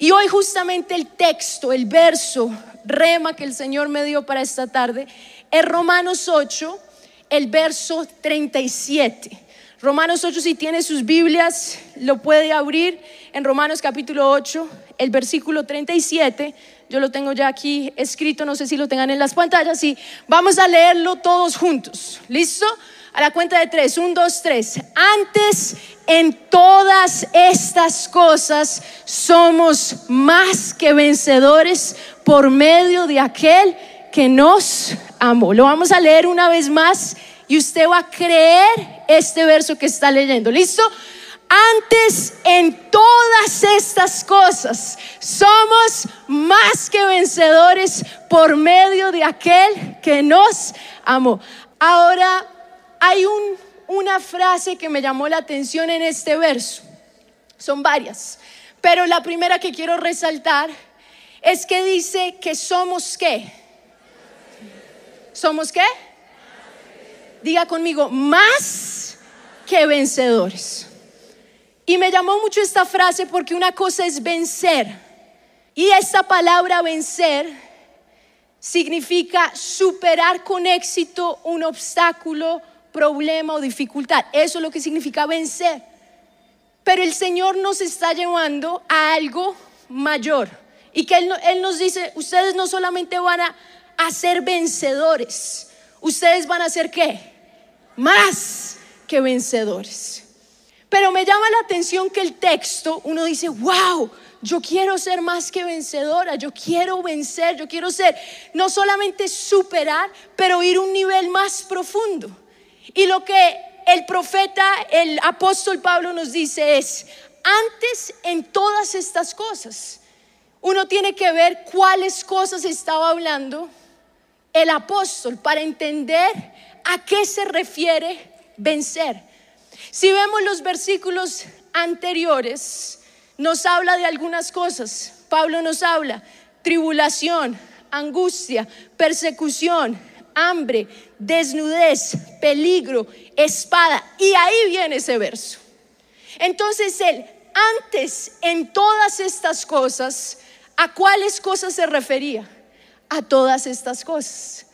Y hoy justamente el texto, el verso, rema que el Señor me dio para esta tarde, es Romanos 8, el verso 37. Romanos 8, si tiene sus Biblias, lo puede abrir en Romanos capítulo 8, el versículo 37. Yo lo tengo ya aquí escrito, no sé si lo tengan en las pantallas. Sí, vamos a leerlo todos juntos. ¿Listo? A la cuenta de tres. Un, dos, tres. Antes en todas estas cosas somos más que vencedores por medio de aquel que nos amó. Lo vamos a leer una vez más y usted va a creer este verso que está leyendo. ¿Listo? Antes en todas estas cosas somos más que vencedores por medio de aquel que nos amó. Ahora hay una frase que me llamó la atención en este verso. Son varias, pero la primera que quiero resaltar es que dice que somos qué. ¿Somos qué? Diga conmigo, más que vencedores. Y me llamó mucho esta frase porque una cosa es vencer. Y esta palabra vencer significa superar con éxito un obstáculo, problema o dificultad. Eso es lo que significa vencer. Pero el Señor nos está llevando a algo mayor. Y que Él, nos dice, ustedes no solamente van a, a ser vencedores, ustedes van a ser qué? Más que vencedores. Pero me llama la atención que el texto, uno dice, wow, yo quiero ser más que vencedora, yo quiero vencer, yo quiero ser, no solamente superar, pero ir un nivel más profundo. Y lo que el profeta, el apóstol Pablo nos dice es, antes en todas estas cosas, uno tiene que ver cuáles cosas estaba hablando el apóstol para entender a qué se refiere vencer. Si vemos los versículos anteriores, nos habla de algunas cosas. Pablo nos habla tribulación, angustia, persecución, hambre, desnudez, peligro, espada. Y ahí viene ese verso. Entonces él, antes en todas estas cosas, ¿a cuáles cosas se refería? A todas estas cosas.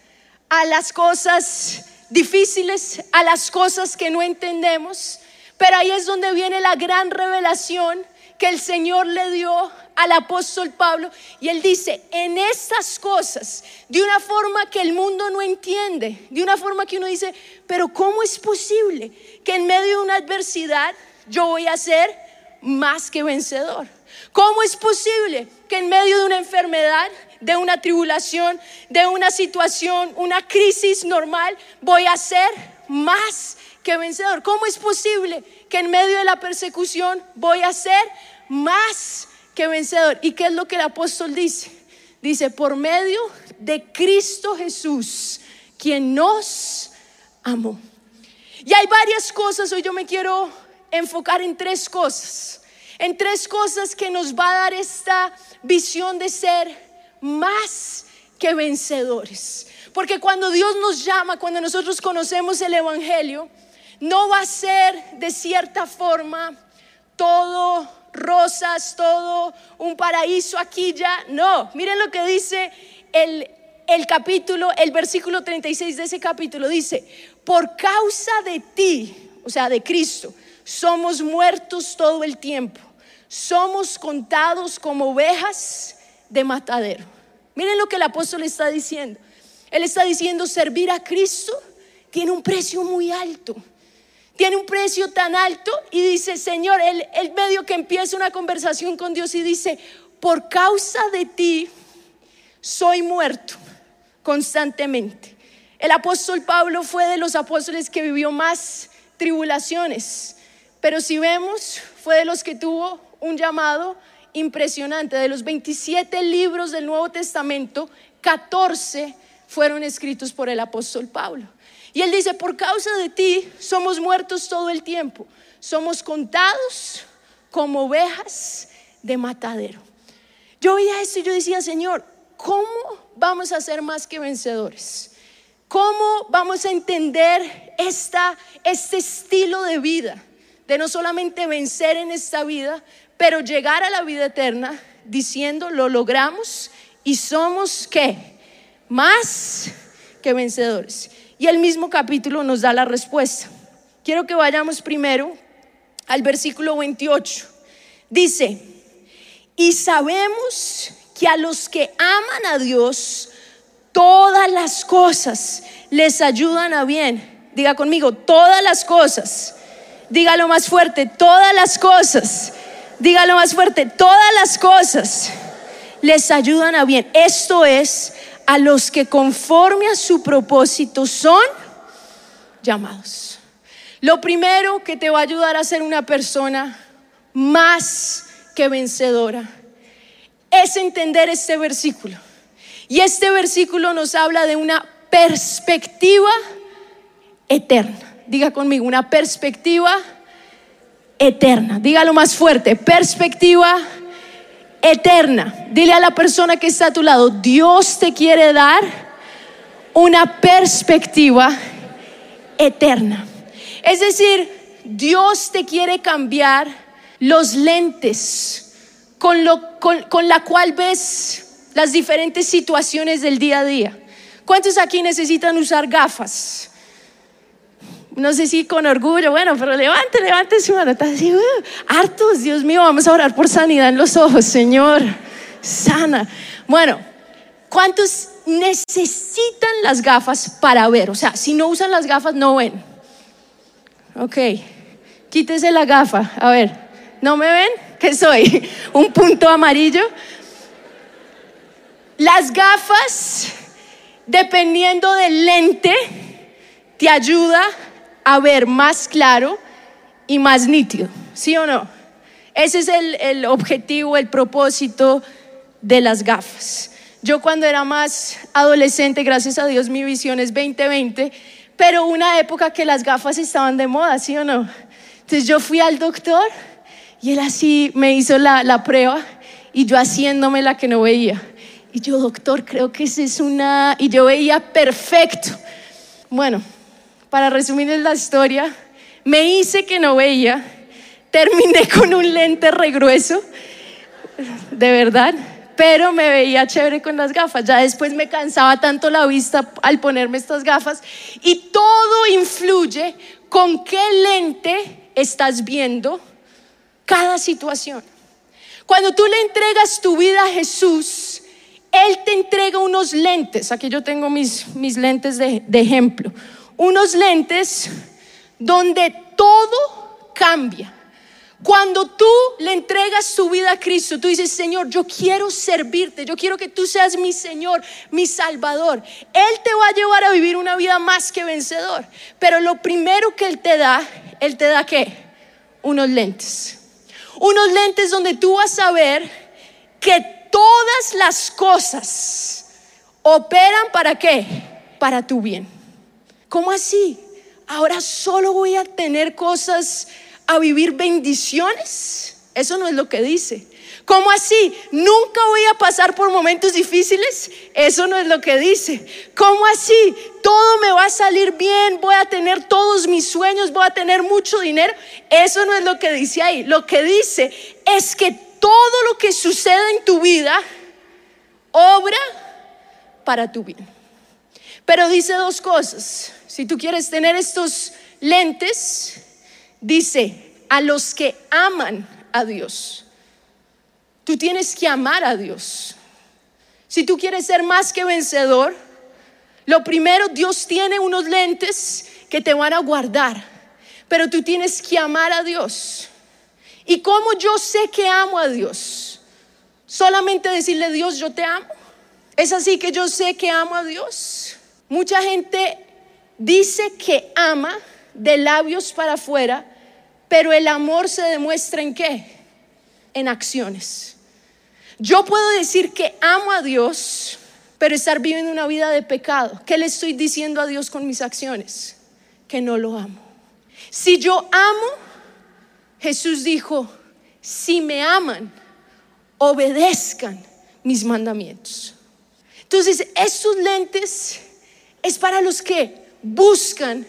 A las cosas difíciles, a las cosas que no entendemos, pero ahí es donde viene la gran revelación que el Señor le dio al apóstol Pablo y él dice, en estas cosas, de una forma que el mundo no entiende, de una forma que uno dice, pero ¿cómo es posible que en medio de una adversidad yo voy a ser más que vencedor? ¿Cómo es posible que en medio de una enfermedad de una tribulación, de una situación, una crisis normal, voy a ser más que vencedor. ¿Cómo es posible que en medio de la persecución voy a ser más que vencedor? ¿Y qué es lo que el apóstol dice? Dice, por medio de Cristo Jesús, quien nos amó. Y hay varias cosas, hoy yo me quiero enfocar en tres cosas, en tres cosas que nos va a dar esta visión de ser más que vencedores. Porque cuando Dios nos llama, cuando nosotros conocemos el Evangelio, no va a ser de cierta forma todo rosas, todo un paraíso aquí ya. No, miren lo que dice el, el capítulo, el versículo 36 de ese capítulo. Dice, por causa de ti, o sea, de Cristo, somos muertos todo el tiempo. Somos contados como ovejas de matadero. Miren lo que el apóstol está diciendo. Él está diciendo, servir a Cristo tiene un precio muy alto. Tiene un precio tan alto y dice, Señor, el, el medio que empieza una conversación con Dios y dice, por causa de ti soy muerto constantemente. El apóstol Pablo fue de los apóstoles que vivió más tribulaciones, pero si vemos, fue de los que tuvo un llamado impresionante. De los 27 libros del Nuevo Testamento, 14 fueron escritos por el apóstol Pablo. Y él dice, por causa de ti somos muertos todo el tiempo. Somos contados como ovejas de matadero. Yo veía esto y yo decía, Señor, ¿cómo vamos a ser más que vencedores? ¿Cómo vamos a entender esta, este estilo de vida? De no solamente vencer en esta vida, pero llegar a la vida eterna diciendo, lo logramos y somos qué? Más que vencedores. Y el mismo capítulo nos da la respuesta. Quiero que vayamos primero al versículo 28. Dice, y sabemos que a los que aman a Dios, todas las cosas les ayudan a bien. Diga conmigo, todas las cosas. Dígalo más fuerte, todas las cosas. Dígalo más fuerte, todas las cosas les ayudan a bien. Esto es a los que conforme a su propósito son llamados. Lo primero que te va a ayudar a ser una persona más que vencedora es entender este versículo. Y este versículo nos habla de una perspectiva eterna. Diga conmigo, una perspectiva eterna. Dígalo más fuerte, perspectiva eterna. Dile a la persona que está a tu lado, Dios te quiere dar una perspectiva eterna. Es decir, Dios te quiere cambiar los lentes con, lo, con, la cual ves las diferentes situaciones del día a día. ¿Cuántos aquí necesitan usar gafas? No sé si con orgullo, bueno, pero levante, levante su mano. Está así, uh, hartos, Dios mío, vamos a orar por sanidad en los ojos, Señor. Sana. Bueno, ¿cuántos necesitan las gafas para ver? O sea, si no usan las gafas, no ven. Ok, quítese la gafa. A ver, ¿no me ven? ¿Qué soy? ¿Un punto amarillo? Las gafas, dependiendo del lente, te ayuda ver más claro y más nítido, ¿sí o no? Ese es el, el objetivo, el propósito de las gafas. Yo cuando era más adolescente, gracias a Dios mi visión es 2020, pero una época que las gafas estaban de moda, ¿sí o no? Entonces yo fui al doctor y él así me hizo la, la prueba y yo haciéndome la que no veía. Y yo, doctor, creo que esa es una... Y yo veía perfecto. Bueno, para resumirles la historia, me hice que no veía, terminé con un lente regrueso, de verdad, pero me veía chévere con las gafas. Ya después me cansaba tanto la vista al ponerme estas gafas y todo influye con qué lente estás viendo cada situación. Cuando tú le entregas tu vida a Jesús, Él te entrega unos lentes. Aquí yo tengo mis, mis lentes de, de ejemplo. Unos lentes donde todo cambia. Cuando tú le entregas tu vida a Cristo, tú dices, Señor, yo quiero servirte, yo quiero que tú seas mi Señor, mi Salvador. Él te va a llevar a vivir una vida más que vencedor. Pero lo primero que Él te da, Él te da qué? Unos lentes. Unos lentes donde tú vas a ver que todas las cosas operan para qué? Para tu bien. ¿Cómo así? Ahora solo voy a tener cosas, a vivir bendiciones. Eso no es lo que dice. ¿Cómo así? Nunca voy a pasar por momentos difíciles. Eso no es lo que dice. ¿Cómo así? Todo me va a salir bien, voy a tener todos mis sueños, voy a tener mucho dinero. Eso no es lo que dice ahí. Lo que dice es que todo lo que sucede en tu vida obra para tu bien. Pero dice dos cosas. Si tú quieres tener estos lentes, dice a los que aman a Dios. Tú tienes que amar a Dios. Si tú quieres ser más que vencedor, lo primero, Dios tiene unos lentes que te van a guardar, pero tú tienes que amar a Dios. ¿Y cómo yo sé que amo a Dios? Solamente decirle, Dios, yo te amo. Es así que yo sé que amo a Dios. Mucha gente dice que ama de labios para afuera, pero el amor se demuestra en qué? En acciones. Yo puedo decir que amo a Dios, pero estar viviendo una vida de pecado. ¿Qué le estoy diciendo a Dios con mis acciones? Que no lo amo. Si yo amo, Jesús dijo, si me aman, obedezcan mis mandamientos. Entonces, estos lentes es para los que buscan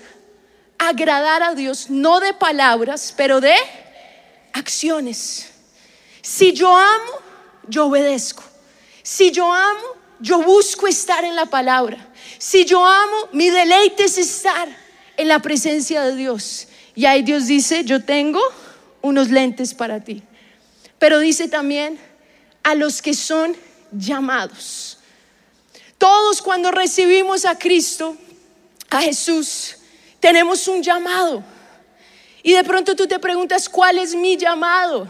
agradar a Dios, no de palabras, pero de acciones. Si yo amo, yo obedezco. Si yo amo, yo busco estar en la palabra. Si yo amo, mi deleite es estar en la presencia de Dios. Y ahí Dios dice, yo tengo unos lentes para ti. Pero dice también a los que son llamados. Todos cuando recibimos a Cristo, a Jesús, tenemos un llamado. Y de pronto tú te preguntas, ¿cuál es mi llamado?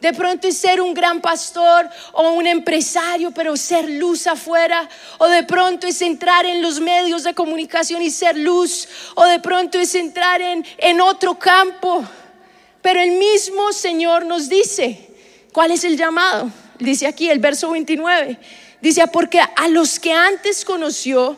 De pronto es ser un gran pastor o un empresario, pero ser luz afuera. O de pronto es entrar en los medios de comunicación y ser luz. O de pronto es entrar en, en otro campo. Pero el mismo Señor nos dice, ¿cuál es el llamado? Dice aquí el verso 29. Dice, porque a los que antes conoció,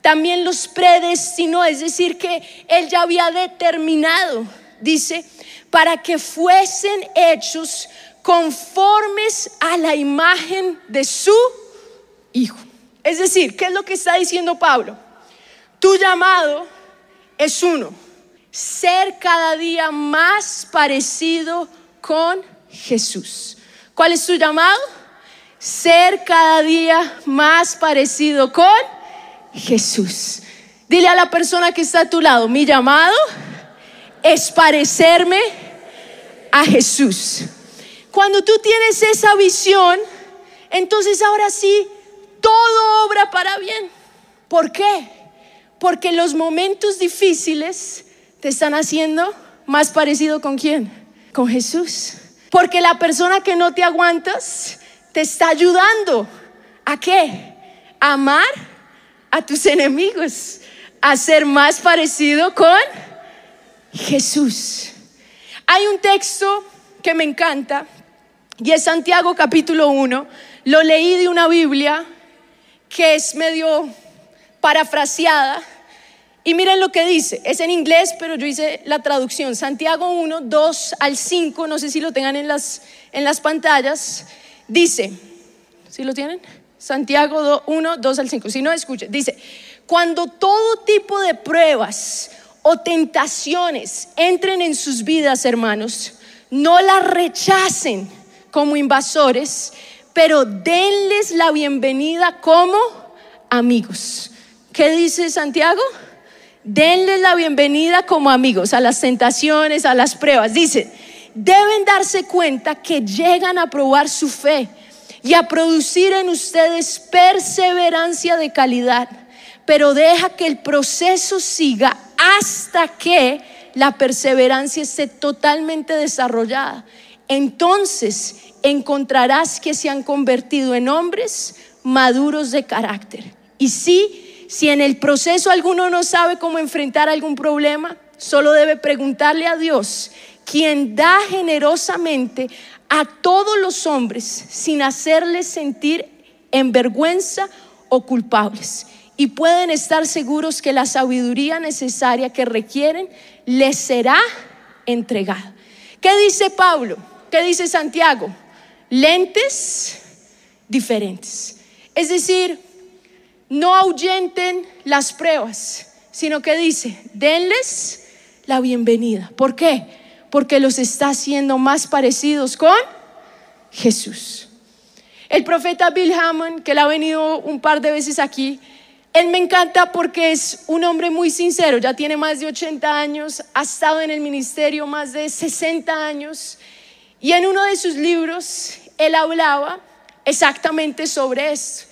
también los predestinó. Es decir, que Él ya había determinado, dice, para que fuesen hechos conformes a la imagen de su Hijo. Es decir, ¿qué es lo que está diciendo Pablo? Tu llamado es uno, ser cada día más parecido con Jesús. ¿Cuál es tu llamado? Ser cada día más parecido con Jesús. Dile a la persona que está a tu lado, mi llamado es parecerme a Jesús. Cuando tú tienes esa visión, entonces ahora sí, todo obra para bien. ¿Por qué? Porque los momentos difíciles te están haciendo más parecido con quién? Con Jesús. Porque la persona que no te aguantas te está ayudando. ¿A qué? Amar a tus enemigos, a ser más parecido con Jesús. Hay un texto que me encanta y es Santiago capítulo 1. Lo leí de una Biblia que es medio parafraseada. Y miren lo que dice, es en inglés, pero yo hice la traducción. Santiago 1, 2 al 5, no sé si lo tengan en las, en las pantallas. Dice, ¿sí lo tienen? Santiago 1, 2 al 5. Si no, escuche. Dice, cuando todo tipo de pruebas o tentaciones entren en sus vidas, hermanos, no las rechacen como invasores, pero denles la bienvenida como amigos. ¿Qué dice Santiago? Denles la bienvenida como amigos a las tentaciones, a las pruebas. Dice, deben darse cuenta que llegan a probar su fe y a producir en ustedes perseverancia de calidad, pero deja que el proceso siga hasta que la perseverancia esté totalmente desarrollada. Entonces encontrarás que se han convertido en hombres maduros de carácter. Y sí, si en el proceso alguno no sabe cómo enfrentar algún problema, solo debe preguntarle a Dios, quien da generosamente a todos los hombres sin hacerles sentir en vergüenza o culpables y pueden estar seguros que la sabiduría necesaria que requieren les será entregada. ¿Qué dice Pablo? ¿Qué dice Santiago? Lentes diferentes. Es decir, no ahuyenten las pruebas, sino que dice, denles la bienvenida. ¿Por qué? Porque los está haciendo más parecidos con Jesús. El profeta Bill Hammond, que le ha venido un par de veces aquí, él me encanta porque es un hombre muy sincero, ya tiene más de 80 años, ha estado en el ministerio más de 60 años y en uno de sus libros él hablaba exactamente sobre esto.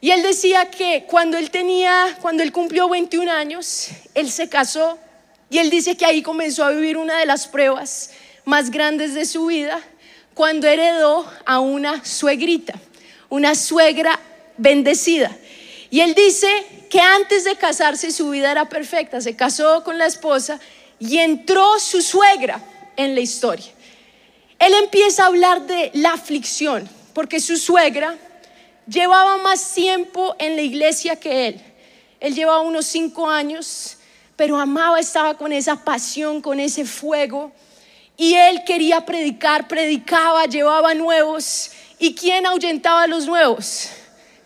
Y él decía que cuando él tenía, cuando él cumplió 21 años, él se casó y él dice que ahí comenzó a vivir una de las pruebas más grandes de su vida cuando heredó a una suegrita, una suegra bendecida. Y él dice que antes de casarse su vida era perfecta, se casó con la esposa y entró su suegra en la historia. Él empieza a hablar de la aflicción, porque su suegra llevaba más tiempo en la iglesia que él. Él llevaba unos cinco años, pero amaba, estaba con esa pasión, con ese fuego. Y él quería predicar, predicaba, llevaba nuevos. ¿Y quién ahuyentaba a los nuevos?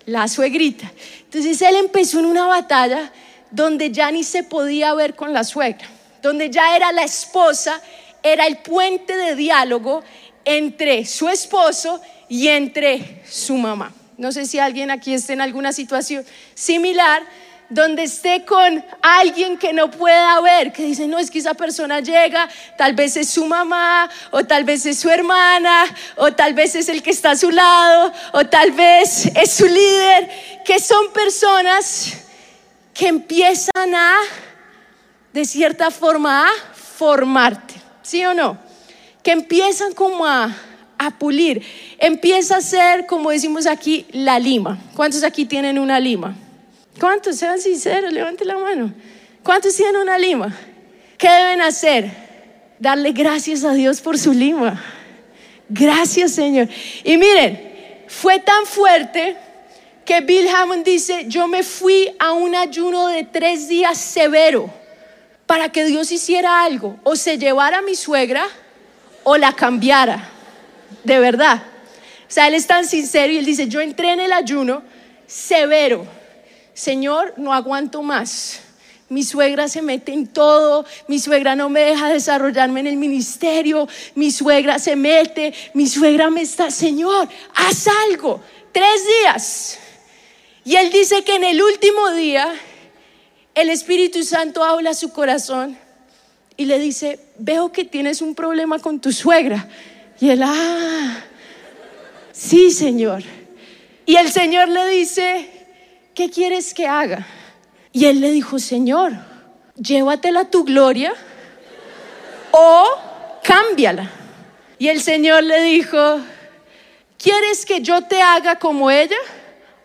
La suegrita. Entonces él empezó en una batalla donde ya ni se podía ver con la suegra, donde ya era la esposa, era el puente de diálogo entre su esposo y entre su mamá. No sé si alguien aquí está en alguna situación similar donde esté con alguien que no pueda ver, que dice, no, es que esa persona llega, tal vez es su mamá, o tal vez es su hermana, o tal vez es el que está a su lado, o tal vez es su líder, que son personas que empiezan a, de cierta forma, a formarte, ¿sí o no? Que empiezan como a, a pulir, empieza a ser, como decimos aquí, la lima. ¿Cuántos aquí tienen una lima? ¿Cuántos? Sean sinceros, levanten la mano. ¿Cuántos tienen una lima? ¿Qué deben hacer? Darle gracias a Dios por su lima. Gracias, Señor. Y miren, fue tan fuerte que Bill Hammond dice, yo me fui a un ayuno de tres días severo para que Dios hiciera algo, o se llevara a mi suegra o la cambiara, de verdad. O sea, él es tan sincero y él dice, yo entré en el ayuno severo Señor, no aguanto más. Mi suegra se mete en todo, mi suegra no me deja desarrollarme en el ministerio, mi suegra se mete, mi suegra me está, Señor, haz algo. Tres días. Y él dice que en el último día el Espíritu Santo habla a su corazón y le dice, veo que tienes un problema con tu suegra. Y él, ah, sí, Señor. Y el Señor le dice, ¿qué quieres que haga? Y él le dijo, Señor, llévatela tu gloria o cámbiala. Y el Señor le dijo, ¿quieres que yo te haga como ella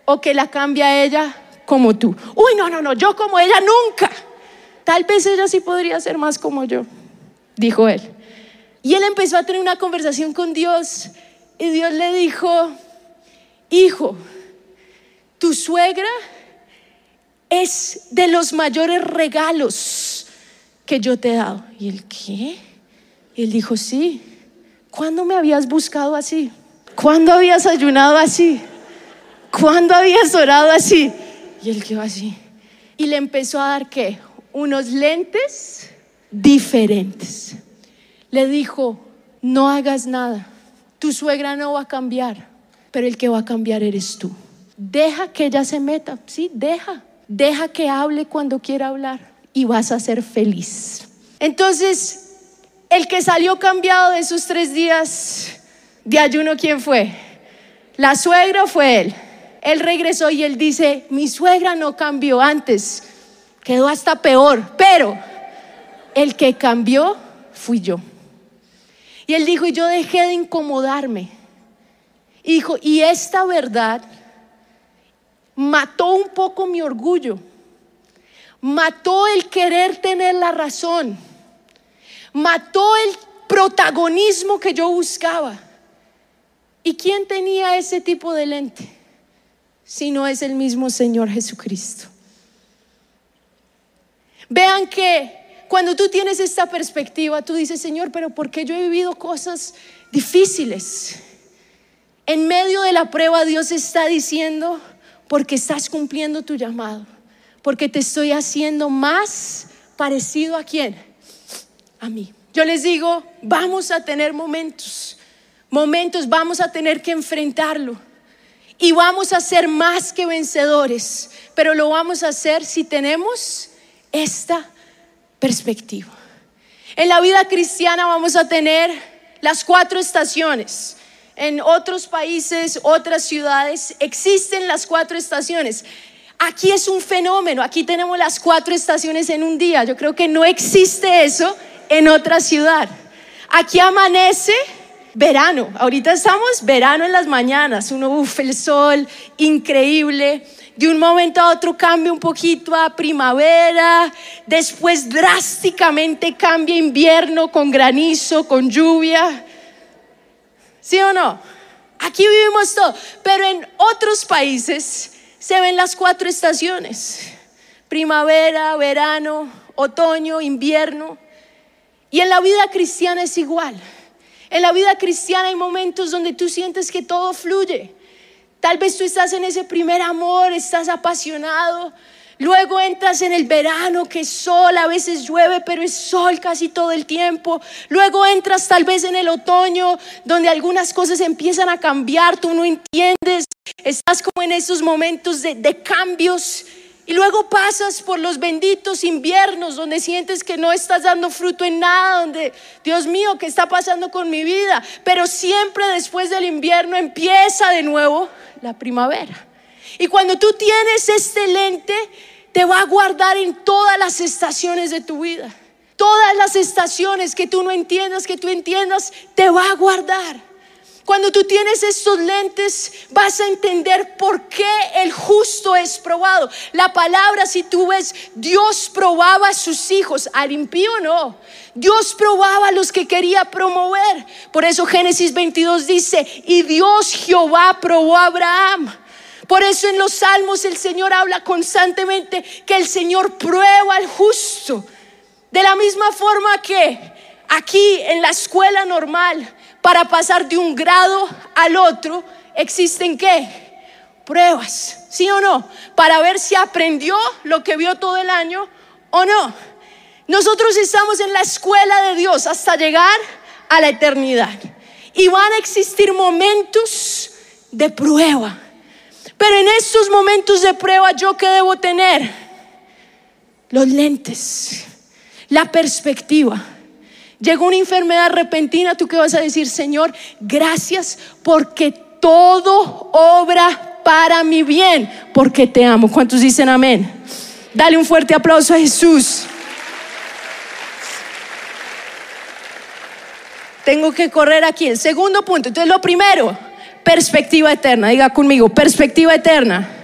o que la cambie a ella como tú? Uy, no, no, no, yo como ella nunca. Tal vez ella sí podría ser más como yo, dijo él. Y él empezó a tener una conversación con Dios y Dios le dijo, hijo, tu suegra es de los mayores regalos que yo te he dado. ¿Y él qué? Él dijo, sí. ¿Cuándo me habías buscado así? ¿Cuándo habías ayunado así? ¿Cuándo habías orado así? Y él quedó así. Y le empezó a dar qué? Unos lentes diferentes. Le dijo, no hagas nada. Tu suegra no va a cambiar, pero el que va a cambiar eres tú. Deja que ella se meta, sí, deja. Deja que hable cuando quiera hablar y vas a ser feliz. Entonces, el que salió cambiado de esos tres días de ayuno, ¿quién fue? ¿La suegra fue él? Él regresó y él dice, mi suegra no cambió antes, quedó hasta peor, pero el que cambió fui yo. Y él dijo, y yo dejé de incomodarme. Y dijo, y esta verdad mató un poco mi orgullo, mató el querer tener la razón, mató el protagonismo que yo buscaba. ¿Y quién tenía ese tipo de lente? Si no es el mismo Señor Jesucristo. Vean que cuando tú tienes esta perspectiva, tú dices, Señor, pero ¿por qué yo he vivido cosas difíciles? En medio de la prueba Dios está diciendo, porque estás cumpliendo tu llamado, porque te estoy haciendo más parecido a quién? A mí. Yo les digo, vamos a tener momentos, momentos, vamos a tener que enfrentarlo y vamos a ser más que vencedores, pero lo vamos a hacer si tenemos esta perspectiva. En la vida cristiana vamos a tener las cuatro estaciones en otros países, otras ciudades, existen las cuatro estaciones. Aquí es un fenómeno, aquí tenemos las cuatro estaciones en un día. Yo creo que no existe eso en otra ciudad. Aquí amanece verano, ahorita estamos verano en las mañanas, uno, uff, el sol, increíble. De un momento a otro cambia un poquito a primavera, después drásticamente cambia invierno con granizo, con lluvia ¿Sí o no? Aquí vivimos todo, pero en otros países se ven las cuatro estaciones. Primavera, verano, otoño, invierno. Y en la vida cristiana es igual. En la vida cristiana hay momentos donde tú sientes que todo fluye. Tal vez tú estás en ese primer amor, estás apasionado, Luego entras en el verano, que es sol, a veces llueve, pero es sol casi todo el tiempo. Luego entras tal vez en el otoño, donde algunas cosas empiezan a cambiar, tú no entiendes, estás como en esos momentos de, de cambios. Y luego pasas por los benditos inviernos donde sientes que no estás dando fruto en nada, donde, Dios mío, ¿qué está pasando con mi vida? Pero siempre después del invierno empieza de nuevo la primavera. Y cuando tú tienes este lente, te va a guardar en todas las estaciones de tu vida. Todas las estaciones que tú no entiendas, que tú entiendas, te va a guardar. Cuando tú tienes estos lentes, vas a entender por qué el justo es probado. La palabra, si tú ves, Dios probaba a sus hijos, al impío no. Dios probaba a los que quería promover. Por eso Génesis 22 dice, y Dios Jehová probó a Abraham. Por eso en los salmos el Señor habla constantemente que el Señor prueba al justo. De la misma forma que aquí en la escuela normal, para pasar de un grado al otro, existen qué? Pruebas, ¿sí o no? Para ver si aprendió lo que vio todo el año o no. Nosotros estamos en la escuela de Dios hasta llegar a la eternidad. Y van a existir momentos de prueba. Pero en estos momentos de prueba, ¿yo qué debo tener? Los lentes, la perspectiva. Llegó una enfermedad repentina, ¿tú qué vas a decir, Señor? Gracias porque todo obra para mi bien, porque te amo. ¿Cuántos dicen amén? Dale un fuerte aplauso a Jesús. Tengo que correr aquí. El segundo punto. Entonces, lo primero, perspectiva eterna. Diga conmigo, perspectiva eterna.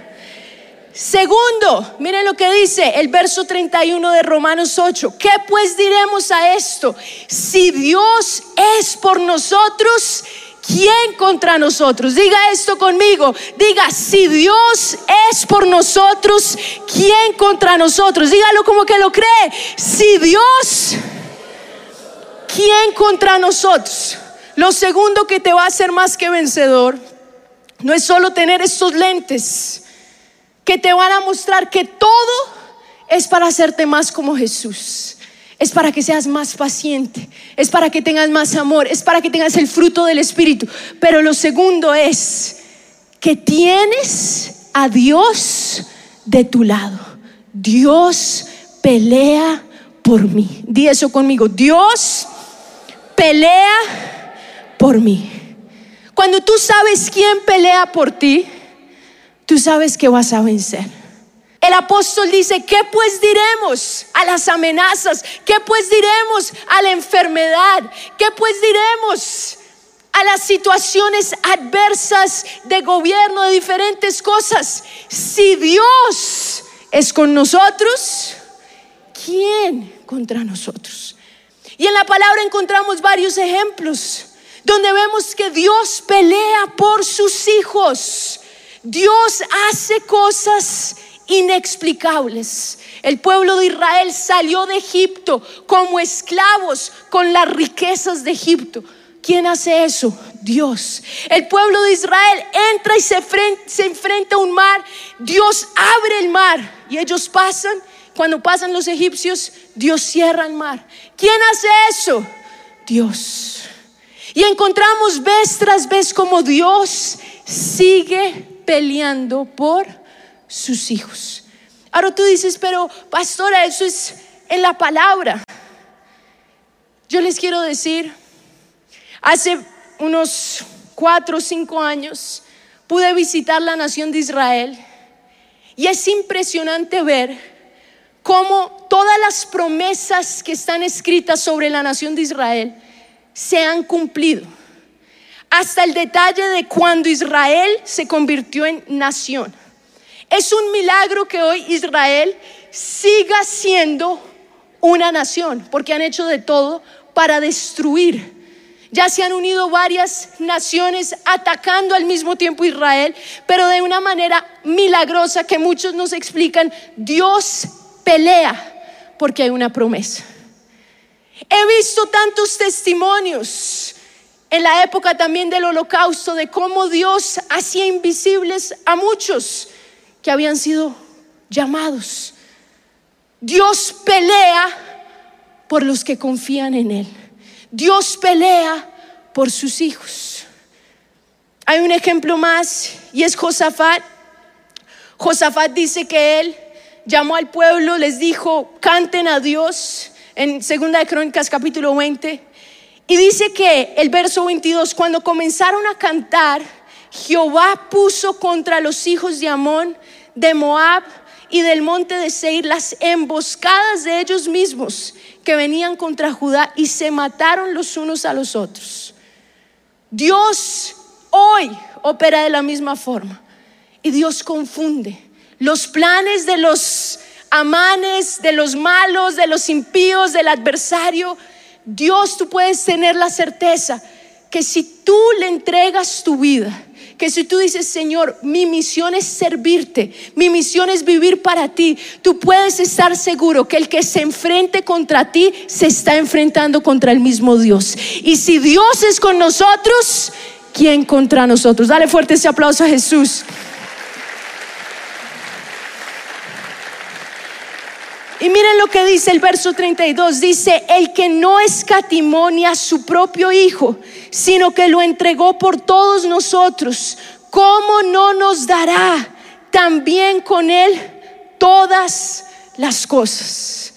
Segundo, miren lo que dice el verso 31 de Romanos 8. ¿Qué pues diremos a esto? Si Dios es por nosotros, ¿quién contra nosotros? Diga esto conmigo. Diga, si Dios es por nosotros, ¿quién contra nosotros? Dígalo como que lo cree. Si Dios, ¿quién contra nosotros? Lo segundo que te va a hacer más que vencedor no es solo tener estos lentes que te van a mostrar que todo es para hacerte más como Jesús. Es para que seas más paciente, es para que tengas más amor, es para que tengas el fruto del Espíritu. Pero lo segundo es que tienes a Dios de tu lado. Dios pelea por mí. Di eso conmigo. Dios pelea por mí. Cuando tú sabes quién pelea por ti, tú sabes que vas a vencer. El apóstol dice, ¿qué pues diremos a las amenazas? ¿Qué pues diremos a la enfermedad? ¿Qué pues diremos a las situaciones adversas de gobierno, de diferentes cosas? Si Dios es con nosotros, ¿quién contra nosotros? Y en la palabra encontramos varios ejemplos donde vemos que Dios pelea por sus hijos. Dios hace cosas inexplicables. El pueblo de Israel salió de Egipto como esclavos con las riquezas de Egipto. ¿Quién hace eso? Dios. El pueblo de Israel entra y se, enfrenta a un mar. Dios abre el mar y ellos pasan. Cuando pasan los egipcios, Dios cierra el mar. ¿Quién hace eso? Dios. Y encontramos vez tras vez como Dios sigue peleando por sus hijos. Ahora tú dices, pero pastora, eso es en la palabra. Yo les quiero decir, hace unos cuatro o cinco años pude visitar la nación de Israel y es impresionante ver cómo todas las promesas que están escritas sobre la nación de Israel se han cumplido. Hasta el detalle de cuando Israel se convirtió en nación. Es un milagro que hoy Israel siga siendo una nación, porque han hecho de todo para destruir. Ya se han unido varias naciones atacando al mismo tiempo Israel, pero de una manera milagrosa que muchos nos explican, Dios pelea porque hay una promesa. He visto tantos testimonios en la época también del holocausto de cómo Dios hacía invisibles a muchos que habían sido llamados. Dios pelea por los que confían en Él. Dios pelea por sus hijos. Hay un ejemplo más y es Josafat. Josafat dice que él llamó al pueblo, les dijo, canten a Dios en Segunda de Crónicas capítulo 20. Y dice que el verso 22, cuando comenzaron a cantar, Jehová puso contra los hijos de Amón, de Moab y del monte de Seir las emboscadas de ellos mismos que venían contra Judá y se mataron los unos a los otros. Dios hoy opera de la misma forma y Dios confunde los planes de los amanes, de los malos, de los impíos, del adversario. Dios, tú puedes tener la certeza que si tú le entregas tu vida, que si tú dices, Señor, mi misión es servirte, mi misión es vivir para ti, tú puedes estar seguro que el que se enfrente contra ti se está enfrentando contra el mismo Dios. Y si Dios es con nosotros, ¿quién contra nosotros? Dale fuerte ese aplauso a Jesús. Y miren lo que dice el verso 32. Dice, el que no escatimonia a su propio Hijo, sino que lo entregó por todos nosotros, ¿cómo no nos dará también con Él todas las cosas?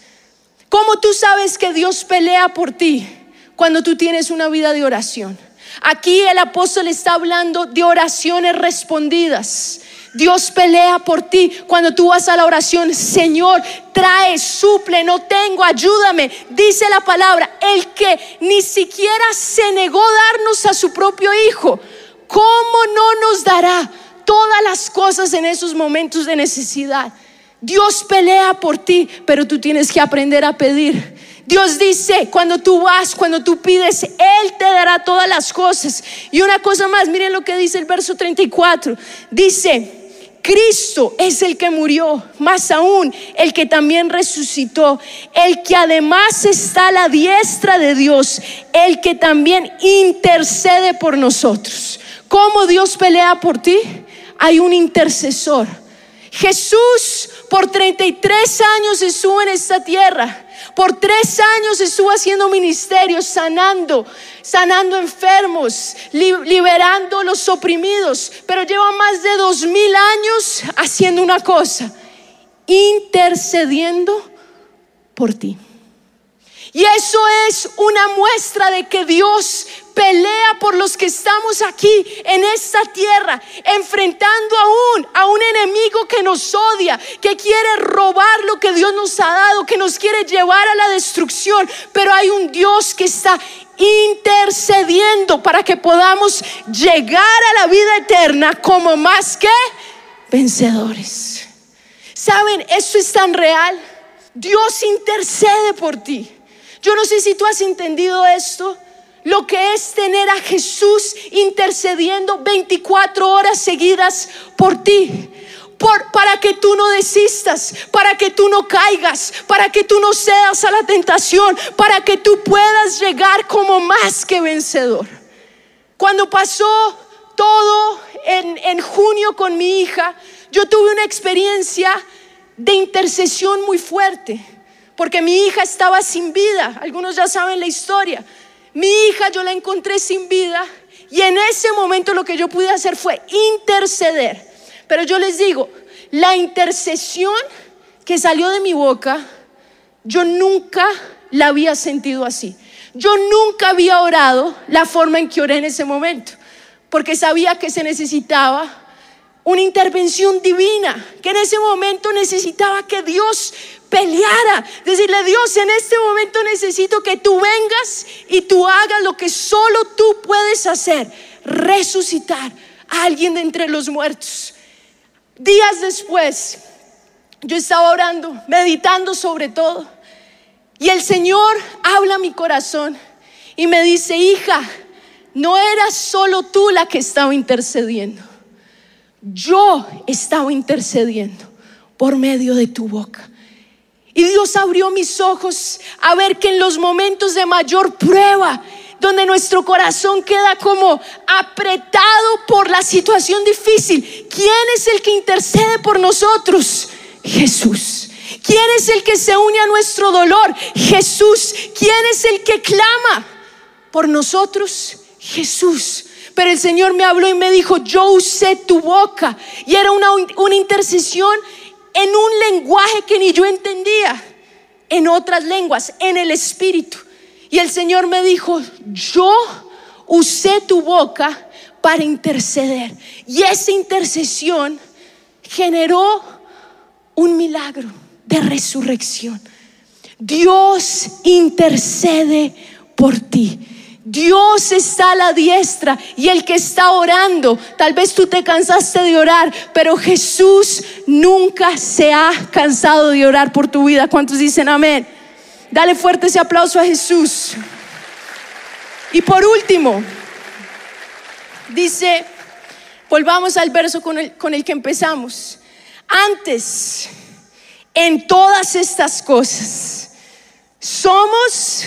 ¿Cómo tú sabes que Dios pelea por ti cuando tú tienes una vida de oración? Aquí el apóstol está hablando de oraciones respondidas. Dios pelea por ti cuando tú vas a la oración. Señor, trae, suple, no tengo, ayúdame. Dice la palabra, el que ni siquiera se negó darnos a su propio Hijo, ¿cómo no nos dará todas las cosas en esos momentos de necesidad? Dios pelea por ti, pero tú tienes que aprender a pedir. Dios dice, cuando tú vas, cuando tú pides, Él te dará todas las cosas. Y una cosa más, miren lo que dice el verso 34. Dice, Cristo es el que murió, más aún el que también resucitó, el que además está a la diestra de Dios, el que también intercede por nosotros. ¿Cómo Dios pelea por ti? Hay un intercesor. Jesús por 33 años estuvo en esta tierra por tres años estuvo haciendo ministerio, sanando, sanando enfermos, liberando los oprimidos, pero lleva más de dos mil años haciendo una cosa, intercediendo por ti. Y eso es una muestra de que Dios pelea por los que estamos aquí en esta tierra, enfrentando aún a un enemigo que nos odia, que quiere robar lo que Dios nos ha dado, que nos quiere llevar a la destrucción. Pero hay un Dios que está intercediendo para que podamos llegar a la vida eterna como más que vencedores. ¿Saben? Eso es tan real. Dios intercede por ti. Yo no sé si tú has entendido esto, lo que es tener a Jesús intercediendo 24 horas seguidas por ti. Por, para que tú no desistas, para que tú no caigas, para que tú no cedas a la tentación, para que tú puedas llegar como más que vencedor. Cuando pasó todo en, en junio con mi hija, yo tuve una experiencia de intercesión muy fuerte porque mi hija estaba sin vida. Algunos ya saben la historia. Mi hija yo la encontré sin vida y en ese momento lo que yo pude hacer fue interceder. Pero yo les digo, la intercesión que salió de mi boca, yo nunca la había sentido así. Yo nunca había orado la forma en que oré en ese momento, porque sabía que se necesitaba una intervención divina, que en ese momento necesitaba que Dios peleara, decirle Dios, en este momento necesito que tú vengas y tú hagas lo que solo tú puedes hacer, resucitar a alguien de entre los muertos. Días después, yo estaba orando, meditando sobre todo, y el Señor habla a mi corazón y me dice, hija, no eras solo tú la que estaba intercediendo, yo estaba intercediendo por medio de tu boca. Y Dios abrió mis ojos a ver que en los momentos de mayor prueba, donde nuestro corazón queda como apretado por la situación difícil, ¿quién es el que intercede por nosotros? Jesús. ¿Quién es el que se une a nuestro dolor? Jesús. ¿Quién es el que clama por nosotros? Jesús. Pero el Señor me habló y me dijo, yo usé tu boca. Y era una, una intercesión en un lenguaje que ni yo entendía, en otras lenguas, en el Espíritu. Y el Señor me dijo, yo usé tu boca para interceder. Y esa intercesión generó un milagro de resurrección. Dios intercede por ti. Dios está a la diestra y el que está orando, tal vez tú te cansaste de orar, pero Jesús nunca se ha cansado de orar por tu vida. ¿Cuántos dicen amén? Dale fuerte ese aplauso a Jesús. Y por último, dice, volvamos al verso con el, con el que empezamos. Antes, en todas estas cosas, somos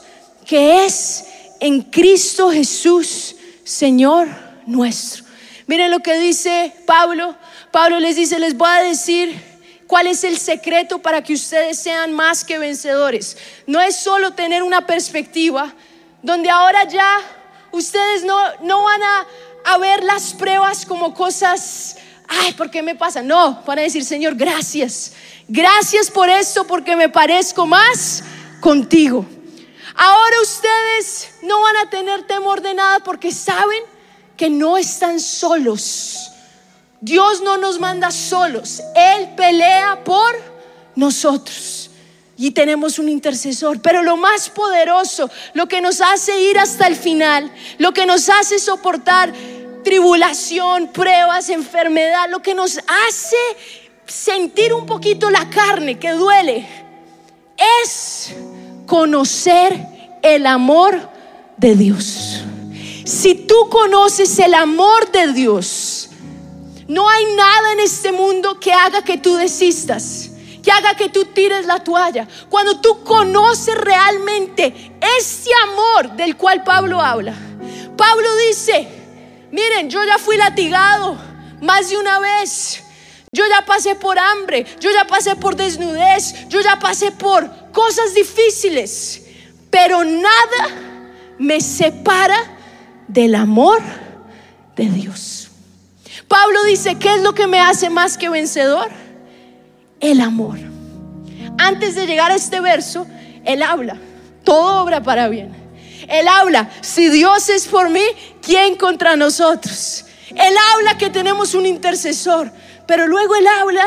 que es en Cristo Jesús, Señor nuestro. Miren lo que dice Pablo. Pablo les dice, les voy a decir cuál es el secreto para que ustedes sean más que vencedores. No es solo tener una perspectiva donde ahora ya ustedes no, no van a, a ver las pruebas como cosas, ay, ¿por qué me pasa? No, van a decir, Señor, gracias. Gracias por esto porque me parezco más contigo. Ahora ustedes no van a tener temor de nada porque saben que no están solos. Dios no nos manda solos. Él pelea por nosotros. Y tenemos un intercesor. Pero lo más poderoso, lo que nos hace ir hasta el final, lo que nos hace soportar tribulación, pruebas, enfermedad, lo que nos hace sentir un poquito la carne que duele, es conocer el amor de Dios. Si tú conoces el amor de Dios, no hay nada en este mundo que haga que tú desistas, que haga que tú tires la toalla. Cuando tú conoces realmente este amor del cual Pablo habla, Pablo dice, miren, yo ya fui latigado más de una vez. Yo ya pasé por hambre, yo ya pasé por desnudez, yo ya pasé por cosas difíciles, pero nada me separa del amor de Dios. Pablo dice, ¿qué es lo que me hace más que vencedor? El amor. Antes de llegar a este verso, él habla, todo obra para bien. Él habla, si Dios es por mí, ¿quién contra nosotros? Él habla que tenemos un intercesor. Pero luego él habla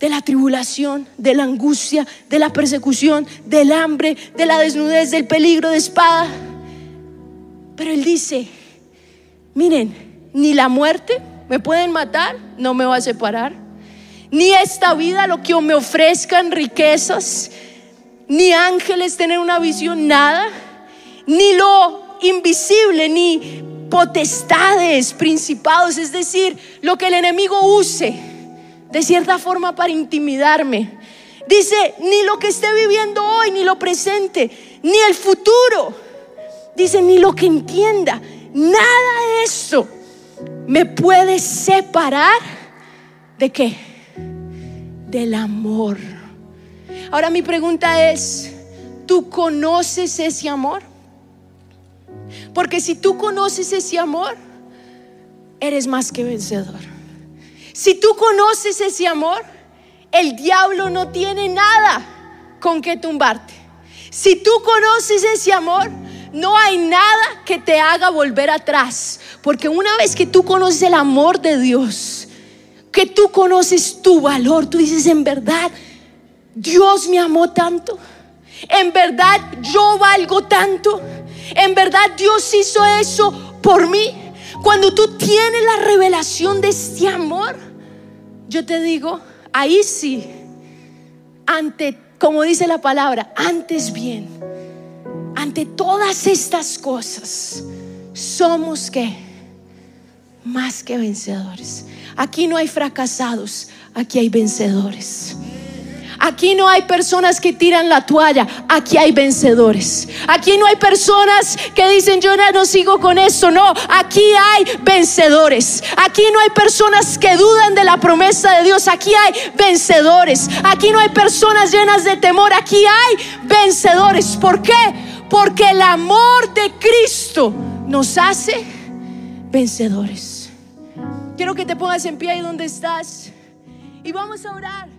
de la tribulación, de la angustia, de la persecución, del hambre, de la desnudez, del peligro de espada. Pero él dice, miren, ni la muerte me pueden matar, no me va a separar. Ni esta vida, lo que me ofrezcan riquezas, ni ángeles tener una visión, nada. Ni lo invisible, ni potestades, principados, es decir, lo que el enemigo use de cierta forma para intimidarme. Dice, ni lo que esté viviendo hoy, ni lo presente, ni el futuro. Dice, ni lo que entienda. Nada de eso me puede separar de qué? Del amor. Ahora mi pregunta es, ¿tú conoces ese amor? Porque si tú conoces ese amor, eres más que vencedor. Si tú conoces ese amor, el diablo no tiene nada con que tumbarte. Si tú conoces ese amor, no hay nada que te haga volver atrás. Porque una vez que tú conoces el amor de Dios, que tú conoces tu valor, tú dices, en verdad, Dios me amó tanto. En verdad, yo valgo tanto. En verdad Dios hizo eso por mí. Cuando tú tienes la revelación de este amor, yo te digo, ahí sí, ante, como dice la palabra, antes bien, ante todas estas cosas, somos que más que vencedores. Aquí no hay fracasados, aquí hay vencedores. Aquí no hay personas que tiran la toalla, aquí hay vencedores. Aquí no hay personas que dicen yo no sigo con esto, no, aquí hay vencedores. Aquí no hay personas que dudan de la promesa de Dios, aquí hay vencedores. Aquí no hay personas llenas de temor, aquí hay vencedores. ¿Por qué? Porque el amor de Cristo nos hace vencedores. Quiero que te pongas en pie ahí donde estás y vamos a orar.